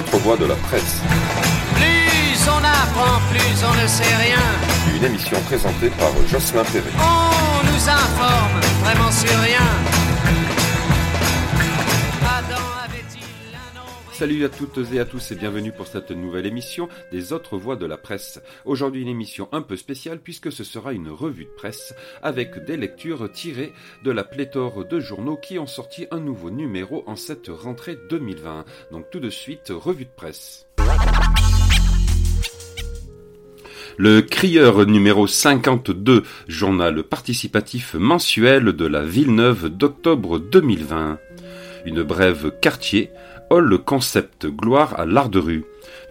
autres voix de la presse. Plus on apprend, plus on ne sait rien. Une émission présentée par Jocelyn Perret. On nous informe vraiment sur rien. Salut à toutes et à tous et bienvenue pour cette nouvelle émission des autres voix de la presse. Aujourd'hui une émission un peu spéciale puisque ce sera une revue de presse avec des lectures tirées de la pléthore de journaux qui ont sorti un nouveau numéro en cette rentrée 2020. Donc tout de suite, revue de presse. Le Crieur numéro 52, journal participatif mensuel de la Villeneuve d'octobre 2020. Une brève quartier, Hall Concept Gloire à l'art de rue.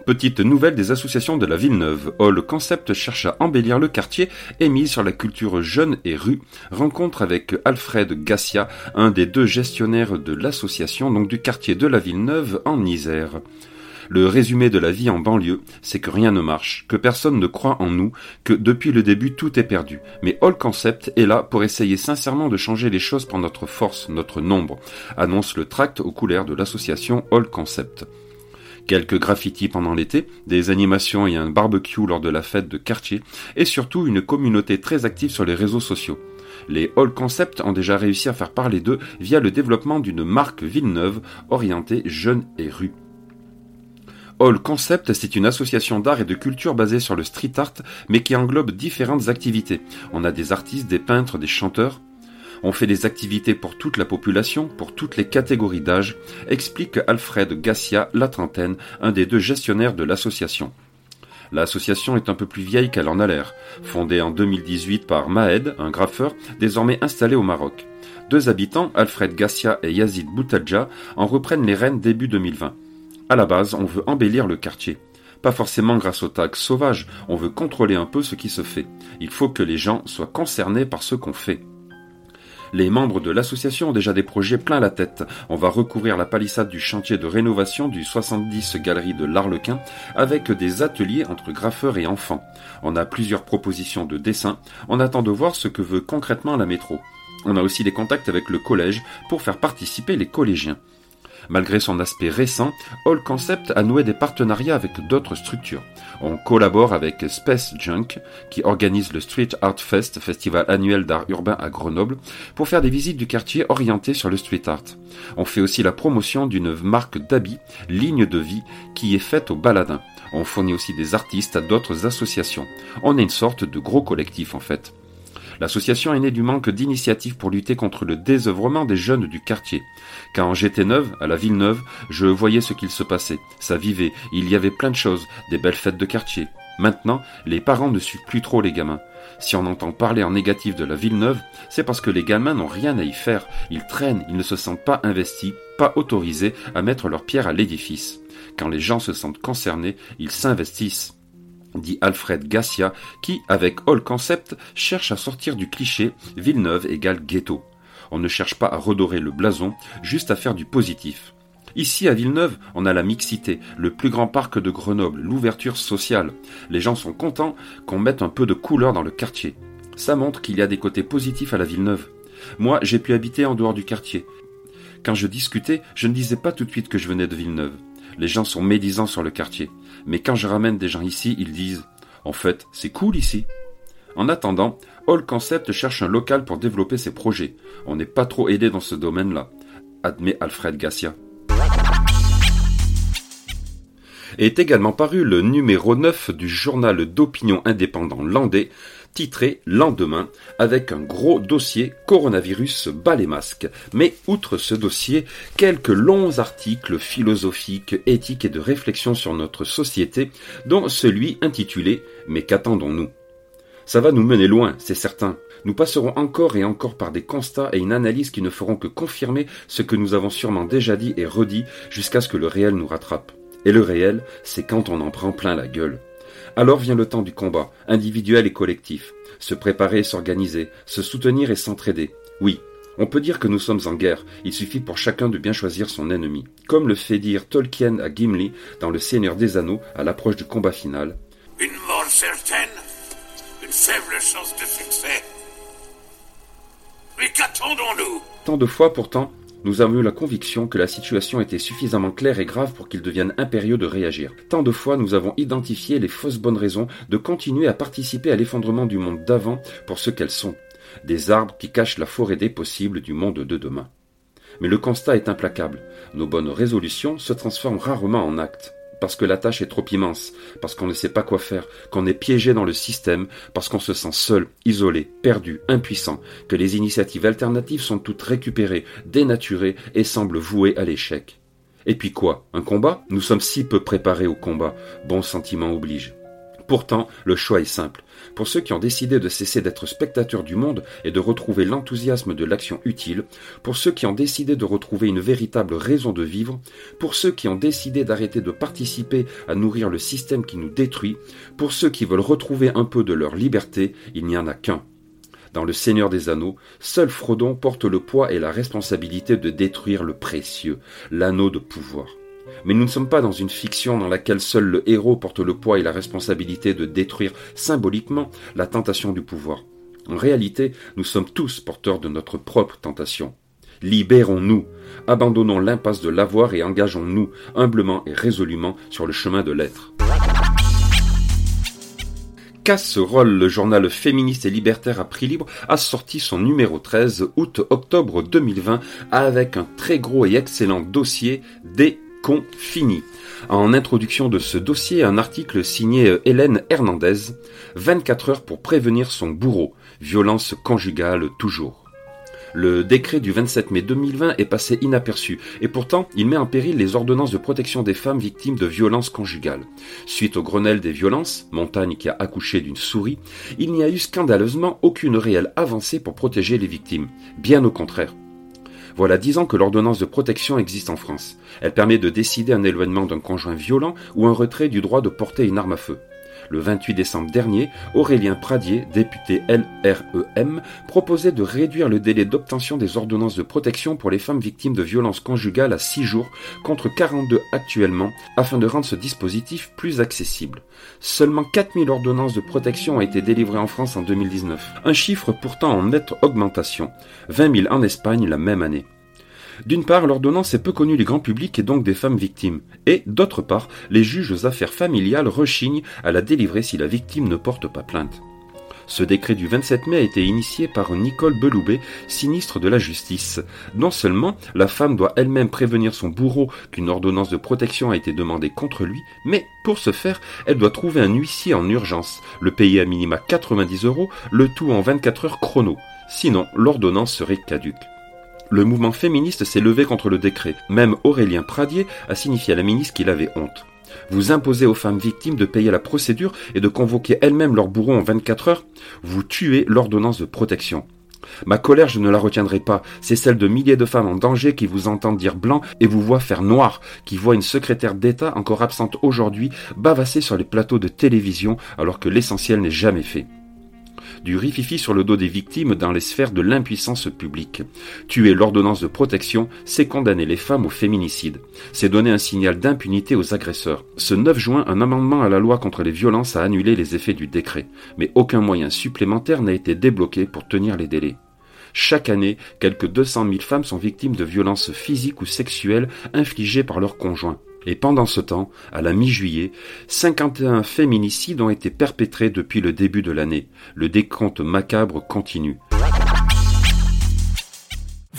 Petite nouvelle des associations de la Villeneuve. Hall Concept cherche à embellir le quartier et sur la culture jeune et rue. Rencontre avec Alfred Gassia, un des deux gestionnaires de l'association, donc du quartier de la Villeneuve en Isère. Le résumé de la vie en banlieue, c'est que rien ne marche, que personne ne croit en nous, que depuis le début tout est perdu. Mais All Concept est là pour essayer sincèrement de changer les choses par notre force, notre nombre, annonce le tract aux couleurs de l'association All Concept. Quelques graffitis pendant l'été, des animations et un barbecue lors de la fête de quartier, et surtout une communauté très active sur les réseaux sociaux. Les All Concept ont déjà réussi à faire parler d'eux via le développement d'une marque Villeneuve orientée jeune et rue. All Concept, c'est une association d'art et de culture basée sur le street art, mais qui englobe différentes activités. On a des artistes, des peintres, des chanteurs. On fait des activités pour toute la population, pour toutes les catégories d'âge, explique Alfred Gassia, la trentaine, un des deux gestionnaires de l'association. L'association est un peu plus vieille qu'elle en a l'air. Fondée en 2018 par Mahed, un graffeur, désormais installé au Maroc. Deux habitants, Alfred Gassia et Yazid Boutadja, en reprennent les rênes début 2020. À la base, on veut embellir le quartier. Pas forcément grâce aux tags sauvages, on veut contrôler un peu ce qui se fait. Il faut que les gens soient concernés par ce qu'on fait. Les membres de l'association ont déjà des projets plein la tête. On va recouvrir la palissade du chantier de rénovation du 70 Galerie de l'Arlequin avec des ateliers entre graffeurs et enfants. On a plusieurs propositions de dessin. On attend de voir ce que veut concrètement la métro. On a aussi des contacts avec le collège pour faire participer les collégiens. Malgré son aspect récent, All Concept a noué des partenariats avec d'autres structures. On collabore avec Space Junk, qui organise le Street Art Fest, festival annuel d'art urbain à Grenoble, pour faire des visites du quartier orientées sur le street art. On fait aussi la promotion d'une marque d'habits, Ligne de vie, qui est faite aux baladins. On fournit aussi des artistes à d'autres associations. On est une sorte de gros collectif en fait. L'association est née du manque d'initiatives pour lutter contre le désœuvrement des jeunes du quartier. Quand j'étais neuve, à la ville neuve, je voyais ce qu'il se passait. Ça vivait, il y avait plein de choses, des belles fêtes de quartier. Maintenant, les parents ne suivent plus trop les gamins. Si on entend parler en négatif de la ville neuve, c'est parce que les gamins n'ont rien à y faire. Ils traînent, ils ne se sentent pas investis, pas autorisés à mettre leur pierre à l'édifice. Quand les gens se sentent concernés, ils s'investissent dit Alfred Gassia, qui, avec All Concept, cherche à sortir du cliché Villeneuve égale ghetto. On ne cherche pas à redorer le blason, juste à faire du positif. Ici, à Villeneuve, on a la mixité, le plus grand parc de Grenoble, l'ouverture sociale. Les gens sont contents qu'on mette un peu de couleur dans le quartier. Ça montre qu'il y a des côtés positifs à la Villeneuve. Moi, j'ai pu habiter en dehors du quartier. Quand je discutais, je ne disais pas tout de suite que je venais de Villeneuve. Les gens sont médisants sur le quartier. Mais quand je ramène des gens ici, ils disent En fait, c'est cool ici. En attendant, All Concept cherche un local pour développer ses projets. On n'est pas trop aidé dans ce domaine-là, admet Alfred Gassia. Est également paru le numéro 9 du journal d'opinion indépendant landais, titré Lendemain, avec un gros dossier coronavirus bas les masques. Mais outre ce dossier, quelques longs articles philosophiques, éthiques et de réflexion sur notre société, dont celui intitulé Mais qu'attendons-nous? Ça va nous mener loin, c'est certain. Nous passerons encore et encore par des constats et une analyse qui ne feront que confirmer ce que nous avons sûrement déjà dit et redit jusqu'à ce que le réel nous rattrape. Et le réel, c'est quand on en prend plein la gueule. Alors vient le temps du combat, individuel et collectif. Se préparer et s'organiser, se soutenir et s'entraider. Oui, on peut dire que nous sommes en guerre, il suffit pour chacun de bien choisir son ennemi. Comme le fait dire Tolkien à Gimli dans Le Seigneur des Anneaux à l'approche du combat final. Une mort certaine, une faible chance de succès. Mais qu'attendons-nous? Tant de fois pourtant, nous avons eu la conviction que la situation était suffisamment claire et grave pour qu'il devienne impérieux de réagir. Tant de fois nous avons identifié les fausses bonnes raisons de continuer à participer à l'effondrement du monde d'avant pour ce qu'elles sont. Des arbres qui cachent la forêt des possibles du monde de demain. Mais le constat est implacable. Nos bonnes résolutions se transforment rarement en actes parce que la tâche est trop immense, parce qu'on ne sait pas quoi faire, qu'on est piégé dans le système, parce qu'on se sent seul, isolé, perdu, impuissant, que les initiatives alternatives sont toutes récupérées, dénaturées et semblent vouées à l'échec. Et puis quoi? Un combat? Nous sommes si peu préparés au combat, bon sentiment oblige. Pourtant, le choix est simple. Pour ceux qui ont décidé de cesser d'être spectateurs du monde et de retrouver l'enthousiasme de l'action utile, pour ceux qui ont décidé de retrouver une véritable raison de vivre, pour ceux qui ont décidé d'arrêter de participer à nourrir le système qui nous détruit, pour ceux qui veulent retrouver un peu de leur liberté, il n'y en a qu'un. Dans le Seigneur des Anneaux, seul Frodon porte le poids et la responsabilité de détruire le précieux, l'anneau de pouvoir. Mais nous ne sommes pas dans une fiction dans laquelle seul le héros porte le poids et la responsabilité de détruire symboliquement la tentation du pouvoir. En réalité, nous sommes tous porteurs de notre propre tentation. Libérons-nous, abandonnons l'impasse de l'avoir et engageons-nous humblement et résolument sur le chemin de l'être. Casserole, le journal féministe et libertaire à prix libre, a sorti son numéro 13 août-octobre 2020 avec un très gros et excellent dossier des fini. En introduction de ce dossier, un article signé euh, Hélène Hernandez, 24 heures pour prévenir son bourreau, violence conjugale toujours. Le décret du 27 mai 2020 est passé inaperçu et pourtant il met en péril les ordonnances de protection des femmes victimes de violences conjugales. Suite au Grenelle des violences, montagne qui a accouché d'une souris, il n'y a eu scandaleusement aucune réelle avancée pour protéger les victimes. Bien au contraire. Voilà dix ans que l'ordonnance de protection existe en France. Elle permet de décider un éloignement d'un conjoint violent ou un retrait du droit de porter une arme à feu. Le 28 décembre dernier, Aurélien Pradier, député LREM, proposait de réduire le délai d'obtention des ordonnances de protection pour les femmes victimes de violences conjugales à 6 jours contre 42 actuellement afin de rendre ce dispositif plus accessible. Seulement 4000 ordonnances de protection ont été délivrées en France en 2019, un chiffre pourtant en nette augmentation, 20 000 en Espagne la même année. D'une part, l'ordonnance est peu connue du grand public et donc des femmes victimes. Et, d'autre part, les juges aux affaires familiales rechignent à la délivrer si la victime ne porte pas plainte. Ce décret du 27 mai a été initié par Nicole Beloubet, sinistre de la justice. Non seulement la femme doit elle-même prévenir son bourreau qu'une ordonnance de protection a été demandée contre lui, mais pour ce faire, elle doit trouver un huissier en urgence, le payer à minima 90 euros, le tout en 24 heures chrono. Sinon, l'ordonnance serait caduque. Le mouvement féministe s'est levé contre le décret. Même Aurélien Pradier a signifié à la ministre qu'il avait honte. Vous imposez aux femmes victimes de payer la procédure et de convoquer elles-mêmes leur bourreau en 24 heures? Vous tuez l'ordonnance de protection. Ma colère, je ne la retiendrai pas. C'est celle de milliers de femmes en danger qui vous entendent dire blanc et vous voient faire noir, qui voient une secrétaire d'État encore absente aujourd'hui bavasser sur les plateaux de télévision alors que l'essentiel n'est jamais fait du rififi sur le dos des victimes dans les sphères de l'impuissance publique. Tuer l'ordonnance de protection, c'est condamner les femmes au féminicide. C'est donner un signal d'impunité aux agresseurs. Ce 9 juin, un amendement à la loi contre les violences a annulé les effets du décret, mais aucun moyen supplémentaire n'a été débloqué pour tenir les délais. Chaque année, quelques 200 000 femmes sont victimes de violences physiques ou sexuelles infligées par leurs conjoints. Et pendant ce temps, à la mi-juillet, 51 féminicides ont été perpétrés depuis le début de l'année. Le décompte macabre continue.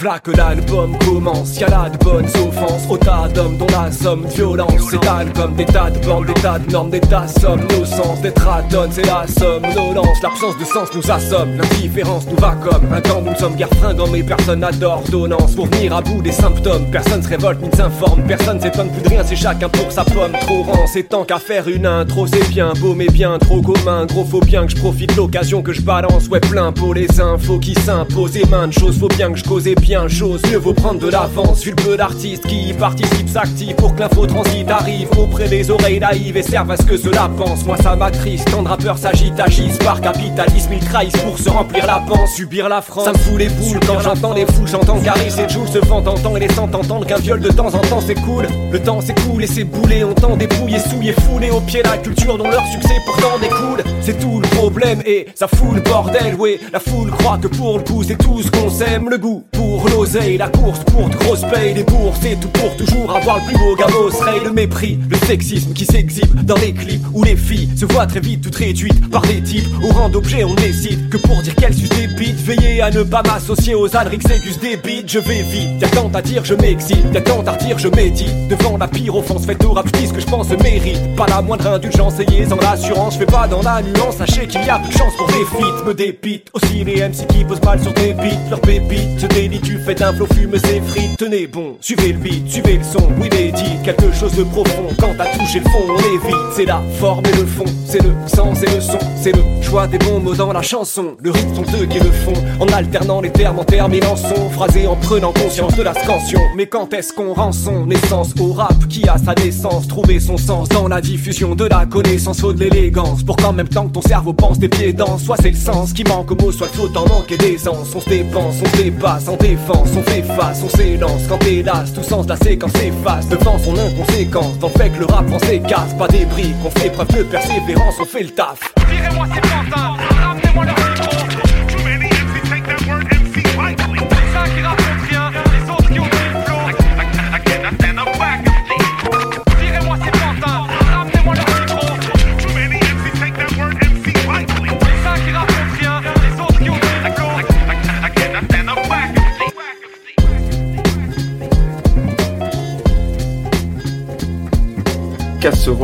V'là que l'album commence, y'a là de bonnes offenses. Au tas d'hommes dont la somme violence s'étale comme des tas de bandes, des tas de normes, des tas de sommes Nos sens d'être à c'est la somme. L'absence l'absence de sens nous assomme. L'indifférence nous va comme un temps nous sommes guère fringants Mais personne n'a d'ordonnance. Pour venir à bout des symptômes Personne se révolte ni ne s'informe, personne s'étonne plus de rien C'est chacun pour sa pomme, trop rend C'est tant qu'à faire une intro, c'est bien beau mais bien trop commun. Gros faut bien que je profite l'occasion que je balance. Ouais plein pour les infos qui s'imposent. Et main de choses, faut bien que je cause bien bien chose, mieux vaut prendre de l'avance. Vu le peu d'artistes qui y participent, s'activent pour que l'info transite arrive auprès des oreilles naïves et servent à ce que cela pense. Moi ça m'attriste, tant de rappeurs s'agitent, agissent par capitalisme, ils trahissent pour se remplir la panse. Subir la France, ça me fout les boules quand j'entends les fous, j'entends Caris et Jules se font entendre et laissant entendre qu'un viol de temps en temps c'est cool. Le temps cool et c'est boulé, on tend dépouiller, souiller, fouler au pied la culture dont leur succès pourtant découle. C'est tout le problème et ça fout le bordel, ouais. La foule croit que pour le coup c'est tout ce qu'on sème, le goût pour pour l'oseille, la course courte, grosse paye, les bourses et tout pour toujours avoir le plus beau gamos. Ray, le mépris, le sexisme qui s'exhibe dans les clips où les filles se voient très vite toutes réduites par des types. Au rang d'objet, on décide que pour dire qu'elles sucent des bites, veillez à ne pas m'associer aux Alrix Gus des bites. Je vais vite, y'a tant à dire, je m'excite, y'a tant à redire, je médite. Devant la pire offense faite au rap, je dis ce que je pense mérite. Pas la moindre indulgence, ayez en l'assurance, je fais pas dans la nuance, sachez qu'il y a peu de chance pour des feats, me dépite. Aussi les MC qui posent mal sur tes beats, leur pépite, se délit, tu fais d'un flot fume ses frites. Tenez bon, suivez le beat, suivez le son, oui les dit quelque chose de profond. Quand t'as touché le fond, on évite, c'est la forme et le fond, c'est le sens et le son, c'est le choix des bons mots dans la chanson. Le rythme sont eux qui le font, en alternant les termes en terminant son, phrasé en prenant conscience de la scansion. Mais quand est-ce qu'on rend son essence au rap qui a sa naissance, trouver son sens dans la diffusion de la connaissance, faut de l'élégance, pour qu'en même temps que ton cerveau pense des pieds dans, soit c'est le sens qui manque au mot, soit le faut en manquer d'aisance. On se dépense, on se dépasse en on fait on s'élance. Quand hélas, tout sens la séquence s'efface devant son inconséquence. Dans le fait que le rap français casse, pas des briques, on fait preuve de persévérance, on fait le taf. Tirez-moi ces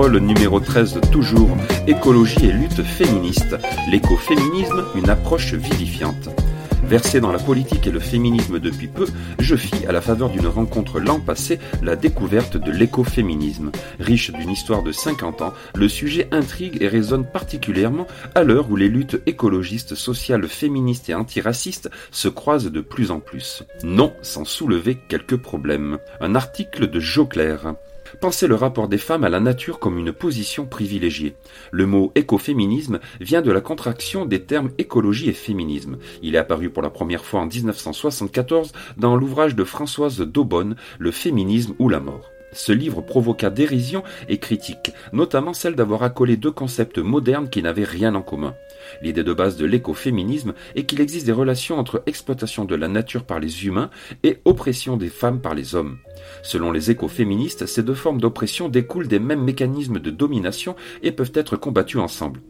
Casserole numéro 13 toujours, écologie et lutte féministe. L'écoféminisme, une approche vivifiante. Versé dans la politique et le féminisme depuis peu, je fis, à la faveur d'une rencontre l'an passé, la découverte de l'écoféminisme. Riche d'une histoire de 50 ans, le sujet intrigue et résonne particulièrement à l'heure où les luttes écologistes, sociales, féministes et antiracistes se croisent de plus en plus. Non sans soulever quelques problèmes. Un article de Joclair. Pensez le rapport des femmes à la nature comme une position privilégiée. Le mot écoféminisme vient de la contraction des termes écologie et féminisme. Il est apparu pour la première fois en 1974 dans l'ouvrage de Françoise Daubonne, Le féminisme ou la mort. Ce livre provoqua dérision et critique, notamment celle d'avoir accolé deux concepts modernes qui n'avaient rien en commun. L'idée de base de l'écoféminisme est qu'il existe des relations entre exploitation de la nature par les humains et oppression des femmes par les hommes. Selon les écoféministes, ces deux formes d'oppression découlent des mêmes mécanismes de domination et peuvent être combattues ensemble.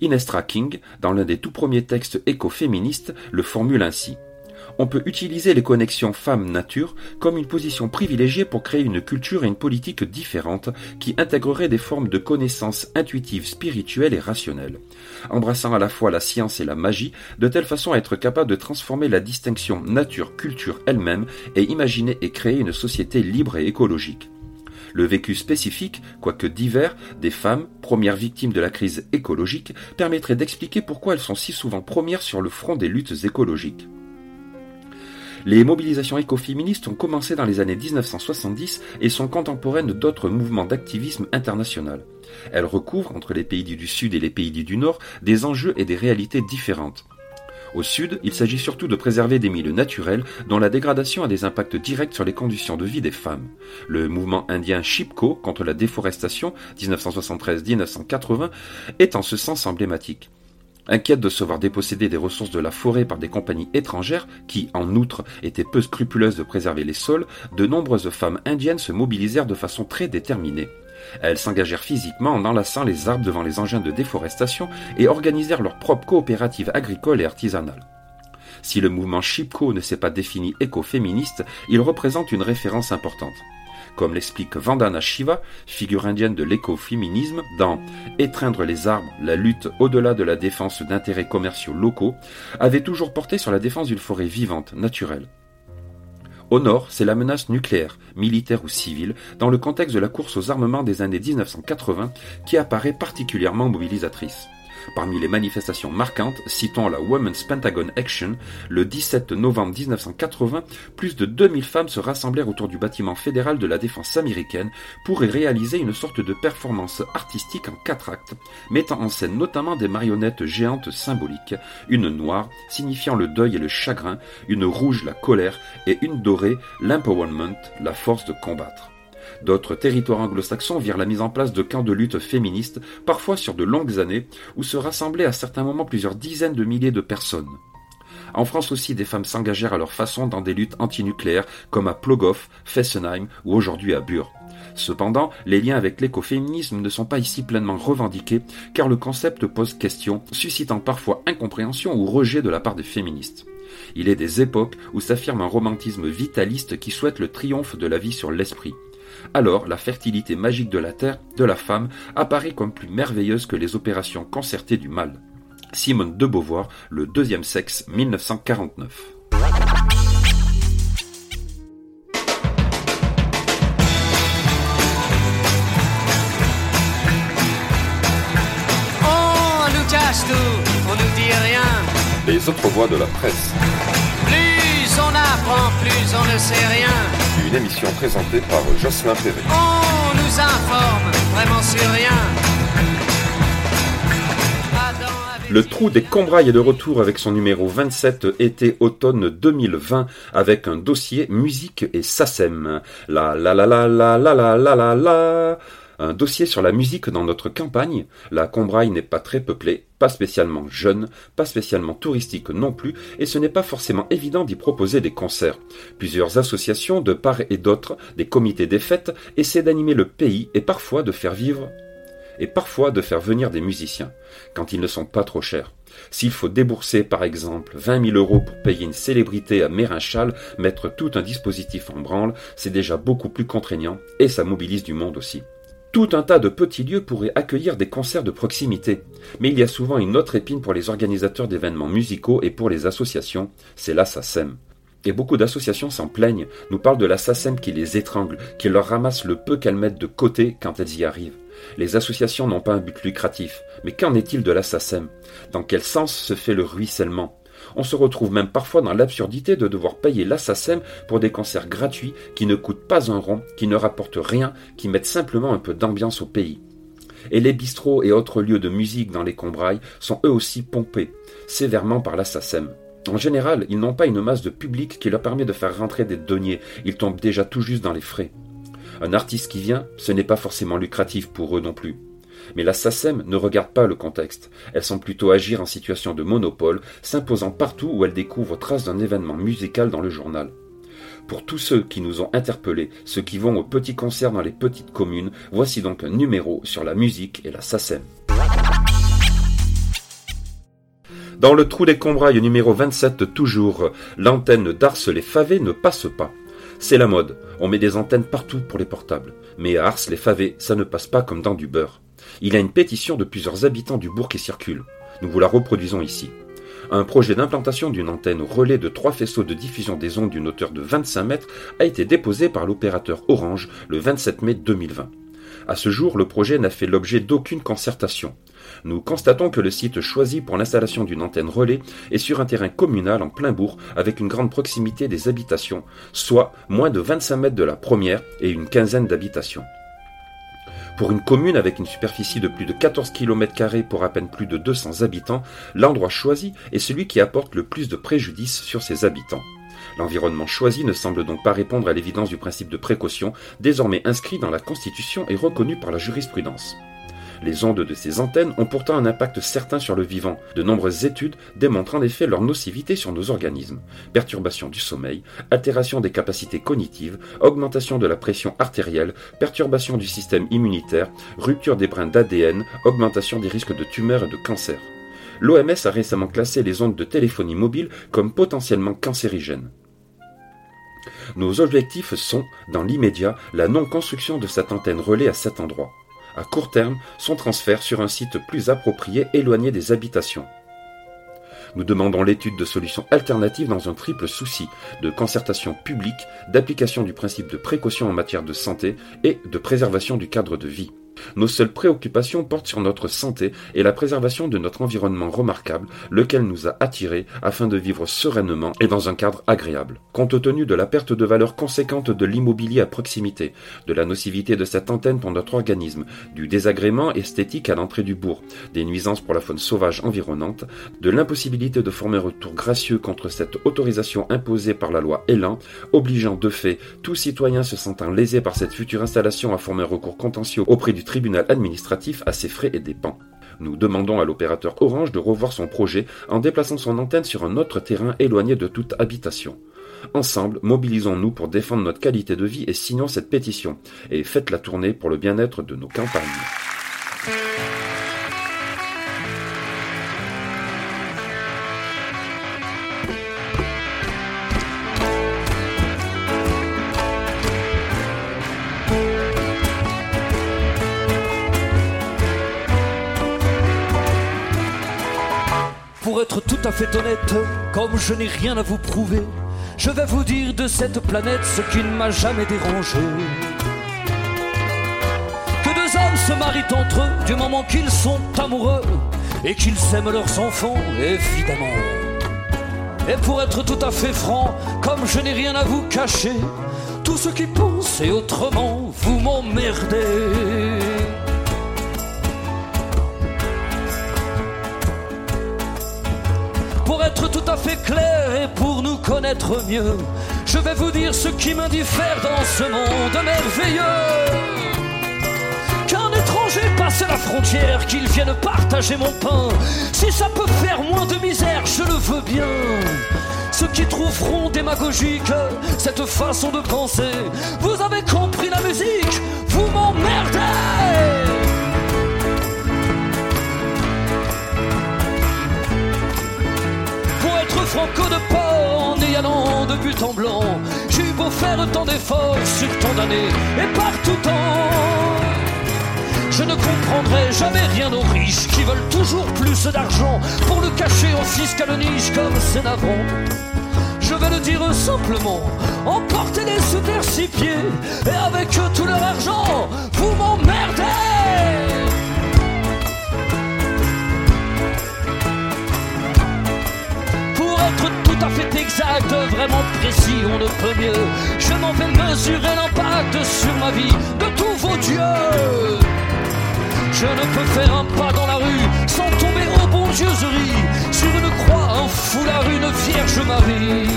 Inestra King, dans l'un des tout premiers textes écoféministes, le formule ainsi. On peut utiliser les connexions femmes-nature comme une position privilégiée pour créer une culture et une politique différentes qui intégreraient des formes de connaissances intuitives, spirituelles et rationnelles, embrassant à la fois la science et la magie, de telle façon à être capable de transformer la distinction nature-culture elle-même et imaginer et créer une société libre et écologique. Le vécu spécifique, quoique divers, des femmes, premières victimes de la crise écologique, permettrait d'expliquer pourquoi elles sont si souvent premières sur le front des luttes écologiques. Les mobilisations écoféministes ont commencé dans les années 1970 et sont contemporaines d'autres mouvements d'activisme international. Elles recouvrent, entre les pays du Sud et les pays du Nord, des enjeux et des réalités différentes. Au Sud, il s'agit surtout de préserver des milieux naturels dont la dégradation a des impacts directs sur les conditions de vie des femmes. Le mouvement indien Chipko contre la déforestation 1973-1980 est en ce sens emblématique. Inquiète de se voir déposséder des ressources de la forêt par des compagnies étrangères qui, en outre, étaient peu scrupuleuses de préserver les sols, de nombreuses femmes indiennes se mobilisèrent de façon très déterminée. Elles s'engagèrent physiquement en enlaçant les arbres devant les engins de déforestation et organisèrent leur propre coopérative agricole et artisanale. Si le mouvement Chipko ne s'est pas défini écoféministe, il représente une référence importante. Comme l'explique Vandana Shiva, figure indienne de l'écoféminisme, dans Étreindre les arbres, la lutte au-delà de la défense d'intérêts commerciaux locaux, avait toujours porté sur la défense d'une forêt vivante, naturelle. Au nord, c'est la menace nucléaire, militaire ou civile, dans le contexte de la course aux armements des années 1980, qui apparaît particulièrement mobilisatrice. Parmi les manifestations marquantes, citons la Women's Pentagon Action, le 17 novembre 1980, plus de 2000 femmes se rassemblèrent autour du bâtiment fédéral de la défense américaine pour y réaliser une sorte de performance artistique en quatre actes, mettant en scène notamment des marionnettes géantes symboliques, une noire signifiant le deuil et le chagrin, une rouge la colère et une dorée l'empowerment, la force de combattre. D'autres territoires anglo-saxons virent la mise en place de camps de lutte féministes, parfois sur de longues années, où se rassemblaient à certains moments plusieurs dizaines de milliers de personnes. En France aussi, des femmes s'engagèrent à leur façon dans des luttes antinucléaires comme à Plogoff, Fessenheim ou aujourd'hui à Bure. Cependant, les liens avec l'écoféminisme ne sont pas ici pleinement revendiqués car le concept pose question, suscitant parfois incompréhension ou rejet de la part des féministes. Il est des époques où s'affirme un romantisme vitaliste qui souhaite le triomphe de la vie sur l'esprit. Alors, la fertilité magique de la terre, de la femme, apparaît comme plus merveilleuse que les opérations concertées du mal. Simone de Beauvoir, Le deuxième sexe, 1949. On nous cache tout, on nous dit rien. Les autres voix de la presse. Plus on ne sait rien. Une émission présentée par Jocelyn Perret. On nous informe vraiment sur rien. Le trou des Combrailles est de retour avec son numéro 27 été-automne 2020 avec un dossier musique et SACEM. La la la la la la la la la la. Un dossier sur la musique dans notre campagne. La Combraille n'est pas très peuplée, pas spécialement jeune, pas spécialement touristique non plus, et ce n'est pas forcément évident d'y proposer des concerts. Plusieurs associations de part et d'autre, des comités des fêtes, essaient d'animer le pays et parfois de faire vivre et parfois de faire venir des musiciens, quand ils ne sont pas trop chers. S'il faut débourser, par exemple, 20 000 euros pour payer une célébrité à Mérinchal, mettre tout un dispositif en branle, c'est déjà beaucoup plus contraignant, et ça mobilise du monde aussi. Tout un tas de petits lieux pourraient accueillir des concerts de proximité, mais il y a souvent une autre épine pour les organisateurs d'événements musicaux et pour les associations, c'est la SACEM. Et beaucoup d'associations s'en plaignent, nous parlent de la SACEM qui les étrangle, qui leur ramasse le peu qu'elles mettent de côté quand elles y arrivent. Les associations n'ont pas un but lucratif, mais qu'en est-il de la SACEM Dans quel sens se fait le ruissellement? On se retrouve même parfois dans l'absurdité de devoir payer la SACEM pour des concerts gratuits qui ne coûtent pas un rond, qui ne rapportent rien, qui mettent simplement un peu d'ambiance au pays. Et les bistrots et autres lieux de musique dans les Combrailles sont eux aussi pompés, sévèrement par la SACEM. En général, ils n'ont pas une masse de public qui leur permet de faire rentrer des deniers, ils tombent déjà tout juste dans les frais. Un artiste qui vient, ce n'est pas forcément lucratif pour eux non plus. Mais la SACEM ne regarde pas le contexte. Elle semble plutôt agir en situation de monopole, s'imposant partout où elle découvre trace d'un événement musical dans le journal. Pour tous ceux qui nous ont interpellés, ceux qui vont aux petits concerts dans les petites communes, voici donc un numéro sur la musique et la SACEM. Dans le trou des Combrailles numéro 27 toujours, l'antenne d'Ars les Favés ne passe pas. C'est la mode, on met des antennes partout pour les portables. Mais à Ars les Favés, ça ne passe pas comme dans du beurre. Il y a une pétition de plusieurs habitants du bourg qui circule. Nous vous la reproduisons ici. Un projet d'implantation d'une antenne relais de trois faisceaux de diffusion des ondes d'une hauteur de 25 mètres a été déposé par l'opérateur Orange le 27 mai 2020. À ce jour, le projet n'a fait l'objet d'aucune concertation. Nous constatons que le site choisi pour l'installation d'une antenne relais est sur un terrain communal en plein bourg avec une grande proximité des habitations, soit moins de 25 mètres de la première et une quinzaine d'habitations. Pour une commune avec une superficie de plus de 14 km pour à peine plus de 200 habitants, l'endroit choisi est celui qui apporte le plus de préjudice sur ses habitants. L'environnement choisi ne semble donc pas répondre à l'évidence du principe de précaution, désormais inscrit dans la Constitution et reconnu par la jurisprudence. Les ondes de ces antennes ont pourtant un impact certain sur le vivant. De nombreuses études démontrent en effet leur nocivité sur nos organismes. Perturbation du sommeil, altération des capacités cognitives, augmentation de la pression artérielle, perturbation du système immunitaire, rupture des brins d'ADN, augmentation des risques de tumeurs et de cancer. L'OMS a récemment classé les ondes de téléphonie mobile comme potentiellement cancérigènes. Nos objectifs sont, dans l'immédiat, la non-construction de cette antenne relais à cet endroit. À court terme, son transfert sur un site plus approprié éloigné des habitations. Nous demandons l'étude de solutions alternatives dans un triple souci de concertation publique, d'application du principe de précaution en matière de santé et de préservation du cadre de vie. Nos seules préoccupations portent sur notre santé et la préservation de notre environnement remarquable, lequel nous a attirés afin de vivre sereinement et dans un cadre agréable. Compte tenu de la perte de valeur conséquente de l'immobilier à proximité, de la nocivité de cette antenne pour notre organisme, du désagrément esthétique à l'entrée du bourg, des nuisances pour la faune sauvage environnante, de l'impossibilité de former un retour gracieux contre cette autorisation imposée par la loi Elan, obligeant de fait tout citoyen se sentant lésé par cette future installation à former un recours contentieux auprès du tribunal administratif à ses frais et dépens. Nous demandons à l'opérateur Orange de revoir son projet en déplaçant son antenne sur un autre terrain éloigné de toute habitation. Ensemble, mobilisons-nous pour défendre notre qualité de vie et signons cette pétition. Et faites la tournée pour le bien-être de nos campagnes. Tout à fait honnête, comme je n'ai rien à vous prouver, je vais vous dire de cette planète ce qui ne m'a jamais dérangé. Que deux hommes se marient entre eux du moment qu'ils sont amoureux et qu'ils aiment leurs enfants, évidemment. Et pour être tout à fait franc, comme je n'ai rien à vous cacher, tous ceux qui pensent autrement, vous m'emmerdez. Pour être tout à fait clair et pour nous connaître mieux, je vais vous dire ce qui m'indiffère dans ce monde merveilleux. Qu'un étranger passe la frontière, qu'il vienne partager mon pain. Si ça peut faire moins de misère, je le veux bien. Ceux qui trouveront démagogique cette façon de penser, vous avez compris la musique, vous m'emmerdez. Franco de port en y allant de but en blanc, j'ai beau faire tant d'efforts sur tant d'années et par tout temps. Je ne comprendrai jamais rien aux riches qui veulent toujours plus d'argent pour le cacher en fiscal niche comme c'est navrant. Je vais le dire simplement, emportez-les sous six pieds et avec tout leur argent, vous m'emmerdez. Être tout à fait exact, vraiment précis, on ne peut mieux. Je m'en vais mesurer l'impact sur ma vie de tous vos dieux. Je ne peux faire un pas dans la rue sans tomber aux bondieuseries. Sur une croix, un foulard, une vierge Marie.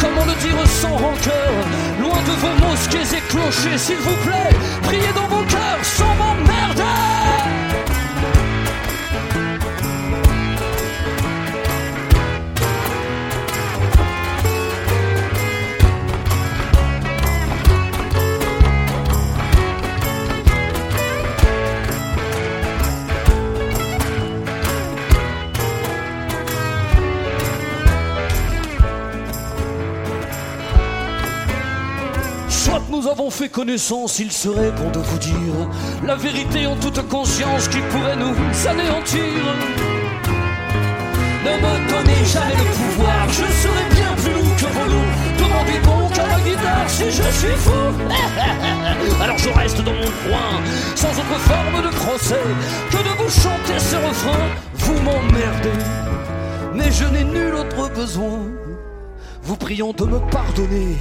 Comment le dire sans rancœur Loin de vos mosquées et clochers, s'il vous plaît, priez dans vos cœurs sans m'emmerder. Connaissance, il serait bon de vous dire la vérité en toute conscience qui pourrait nous anéantir. Ne me donnez jamais le pouvoir, je serai bien plus loup que vos loups. Demandez donc à ma guitare si je suis fou. Alors je reste dans mon coin, sans autre forme de procès que de vous chanter ce refrain. Vous m'emmerdez, mais je n'ai nul autre besoin. Vous prions de me pardonner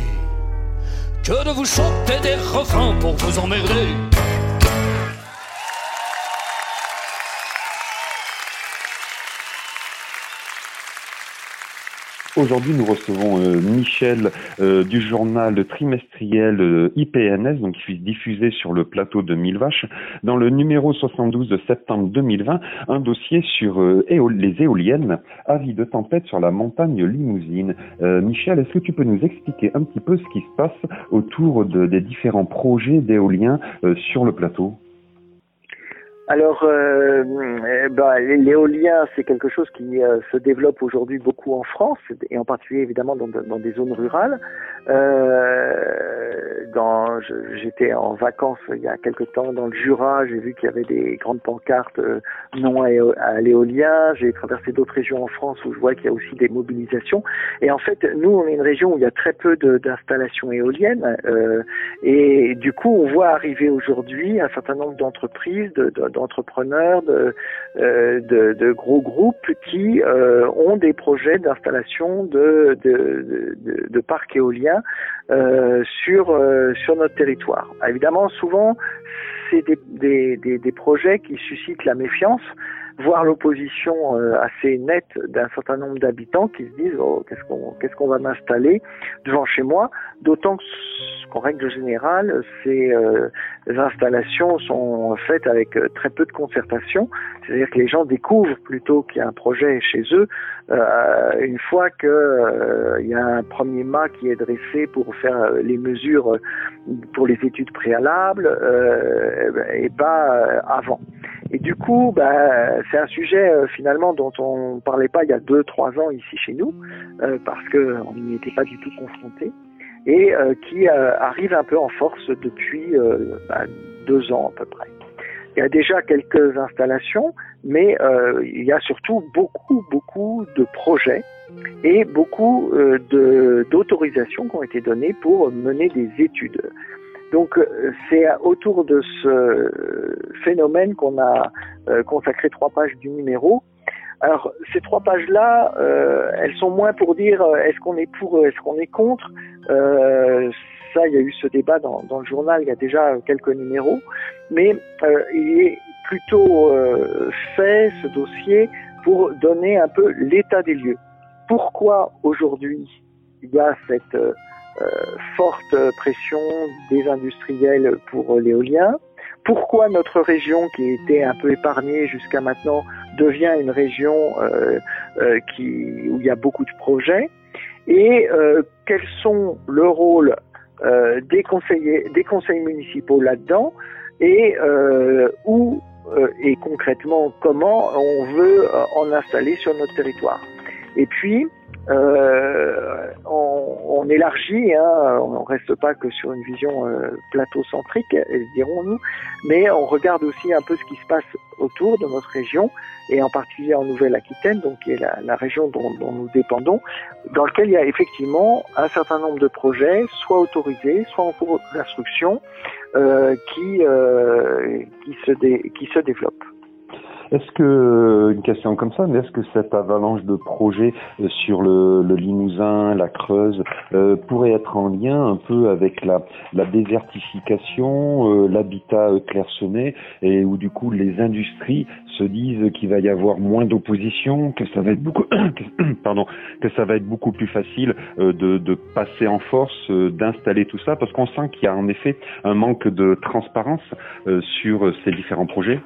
que de vous chanter des refrains pour vous emmerder. Aujourd'hui, nous recevons euh, Michel euh, du journal trimestriel euh, IPNS, donc qui fut diffusé sur le plateau de Mille Vaches, dans le numéro 72 de septembre 2020, un dossier sur euh, les éoliennes, avis de tempête sur la montagne Limousine. Euh, Michel, est-ce que tu peux nous expliquer un petit peu ce qui se passe autour de- des différents projets d'éoliens euh, sur le plateau? Alors, euh, eh ben, l'éolien, c'est quelque chose qui euh, se développe aujourd'hui beaucoup en France, et en particulier évidemment dans, des zones rurales. Euh, dans, j'étais en vacances il y a quelque temps dans le Jura, j'ai vu qu'il y avait des grandes pancartes euh, non à, éo- à l'éolien. J'ai traversé d'autres régions en France où je vois qu'il y a aussi des mobilisations. Et en fait, nous, on est une région où il y a très peu d'installations éoliennes. euh, et du coup, on voit arriver aujourd'hui un certain nombre d'entreprises, de- de- d'entrepreneurs, de, euh, de, gros groupes qui euh, ont des projets d'installation de, parcs éoliens euh, sur, notre territoire. Évidemment, souvent, c'est des projets qui suscitent la méfiance voir l'opposition euh, assez nette d'un certain nombre d'habitants qui se disent oh, qu'est-ce qu'on qu'est-ce qu'on va m'installer devant chez moi? D'autant que qu'en règle générale ces euh, installations sont faites avec euh, très peu de concertation. C'est-à-dire que les gens découvrent plutôt qu'il y a un projet chez eux une fois que il y a un premier mât qui est dressé pour faire les mesures pour les études préalables et pas avant et du coup, bah, c'est un sujet euh, finalement dont on parlait pas il y a deux, trois ans ici chez nous, euh, parce qu'on n'y était pas du tout confronté, et euh, qui arrive un peu en force depuis bah, deux ans à peu près. Il y a déjà quelques installations, mais il y a surtout beaucoup, beaucoup de projets et beaucoup d'autorisations qui ont été données pour mener des études. Donc euh, c'est autour de ce phénomène qu'on a euh, consacré trois pages du numéro. Alors ces trois pages-là, euh, elles sont moins pour dire est-ce qu'on est pour, est-ce qu'on est contre. ça, il y a eu ce débat dans, le journal il y a déjà quelques numéros, mais il est plutôt fait ce dossier pour donner un peu l'état des lieux. Pourquoi aujourd'hui il y a cette forte pression des industriels pour l'éolien. Pourquoi notre région, qui était un peu épargnée jusqu'à maintenant, devient une région euh, euh, où il y a beaucoup de projets? Et quels sont le rôle des conseillers, des conseils municipaux là-dedans? Et où et concrètement comment on veut en installer sur notre territoire? Et puis, euh, on, élargit, hein, on ne reste pas que sur une vision euh, plateau-centrique, dirons-nous, mais on regarde aussi un peu ce qui se passe autour de notre région, et en particulier en Nouvelle-Aquitaine, donc qui est la, région dont, nous dépendons, dans lequel il y a effectivement un certain nombre de projets, soit autorisés, soit en cours d'instruction, euh, euh, qui se développent. Est-ce que, une question comme ça, mais est-ce que cette avalanche de projets euh, sur le, le Limousin, la Creuse, euh, pourrait être en lien un peu avec la, la désertification, euh, l'habitat clairsemé, et où du coup les industries se disent qu'il va y avoir moins d'opposition, que ça va être beaucoup, pardon, que ça va être beaucoup plus facile de, de passer en force, d'installer tout ça, parce qu'on sent qu'il y a en effet un manque de transparence sur ces différents projets?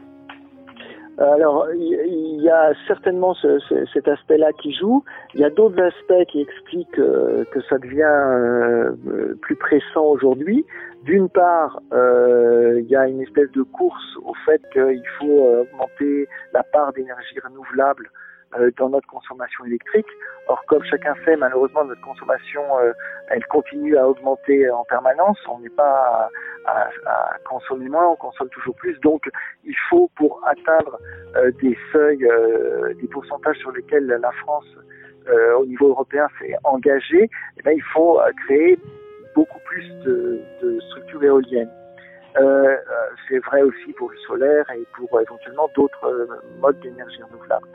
Alors, il y a certainement ce, cet aspect-là qui joue. Il y a d'autres aspects qui expliquent euh, que ça devient euh, plus pressant aujourd'hui. D'une part, euh, il y a une espèce de course au fait qu'il faut augmenter la part d'énergie renouvelable dans notre consommation électrique. Or, comme chacun sait, malheureusement, notre consommation, euh, elle continue à augmenter en permanence. On n'est pas à, à, consommer moins, on consomme toujours plus. Donc, il faut, pour atteindre euh, des seuils, des pourcentages sur lesquels la France, au niveau européen, s'est engagée, eh bien, il faut créer beaucoup plus de, de structures éoliennes. Euh, c'est vrai aussi pour le solaire et pour éventuellement d'autres modes d'énergie renouvelable.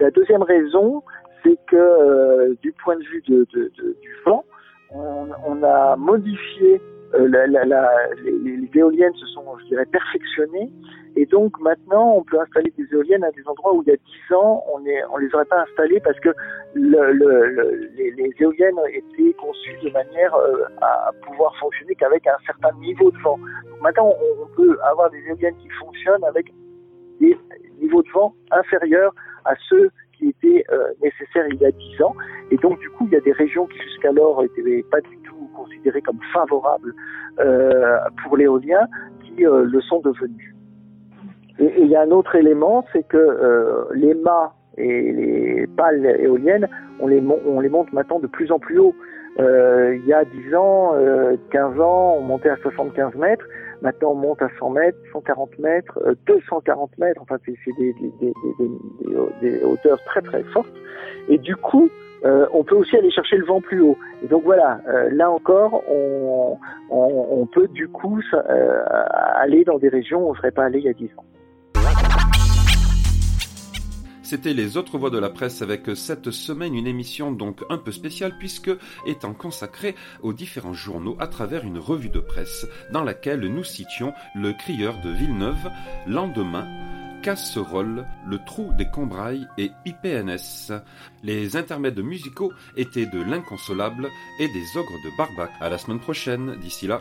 La deuxième raison, c'est que euh, du point de vue de, de, de, du vent, on, on, a modifié euh, la, la, la, les, les, éoliennes se sont, je dirais, perfectionnées, et donc maintenant on peut installer des éoliennes à des endroits où il y a dix ans on ne les aurait pas installées parce que le, le, les, éoliennes étaient conçues de manière euh, à pouvoir fonctionner qu'avec un certain niveau de vent. Donc maintenant on, peut avoir des éoliennes qui fonctionnent avec des niveaux de vent inférieurs à ceux qui étaient euh, nécessaires il y a dix ans. Et donc, du coup, il y a des régions qui jusqu'alors n'étaient pas du tout considérées comme favorables euh, pour l'éolien qui le sont devenues. Et, il y a un autre élément, c'est que euh, les mâts et les pales éoliennes, on les, on les monte maintenant de plus en plus haut. Euh, il y a 10 ans, 15 ans, on montait à 75 mètres. Maintenant, on monte à 100 mètres, 140 mètres, 240 euh, mètres. Enfin, c'est des, des, des, des, hauteurs très très fortes. Et du coup, euh, on peut aussi aller chercher le vent plus haut. Et donc voilà, euh, là encore, on, on, on, peut du coup euh, aller dans des régions où on ne serait pas allé il y a 10 ans. C'était les autres voix de la presse avec cette semaine une émission donc un peu spéciale puisque étant consacrée aux différents journaux à travers une revue de presse dans laquelle nous citions le crieur de Villeneuve, lendemain, Casserole, Le Trou des Combrailles et IPNS. Les intermèdes musicaux étaient de l'inconsolable et des ogres de Barbac. À la semaine prochaine, d'ici là.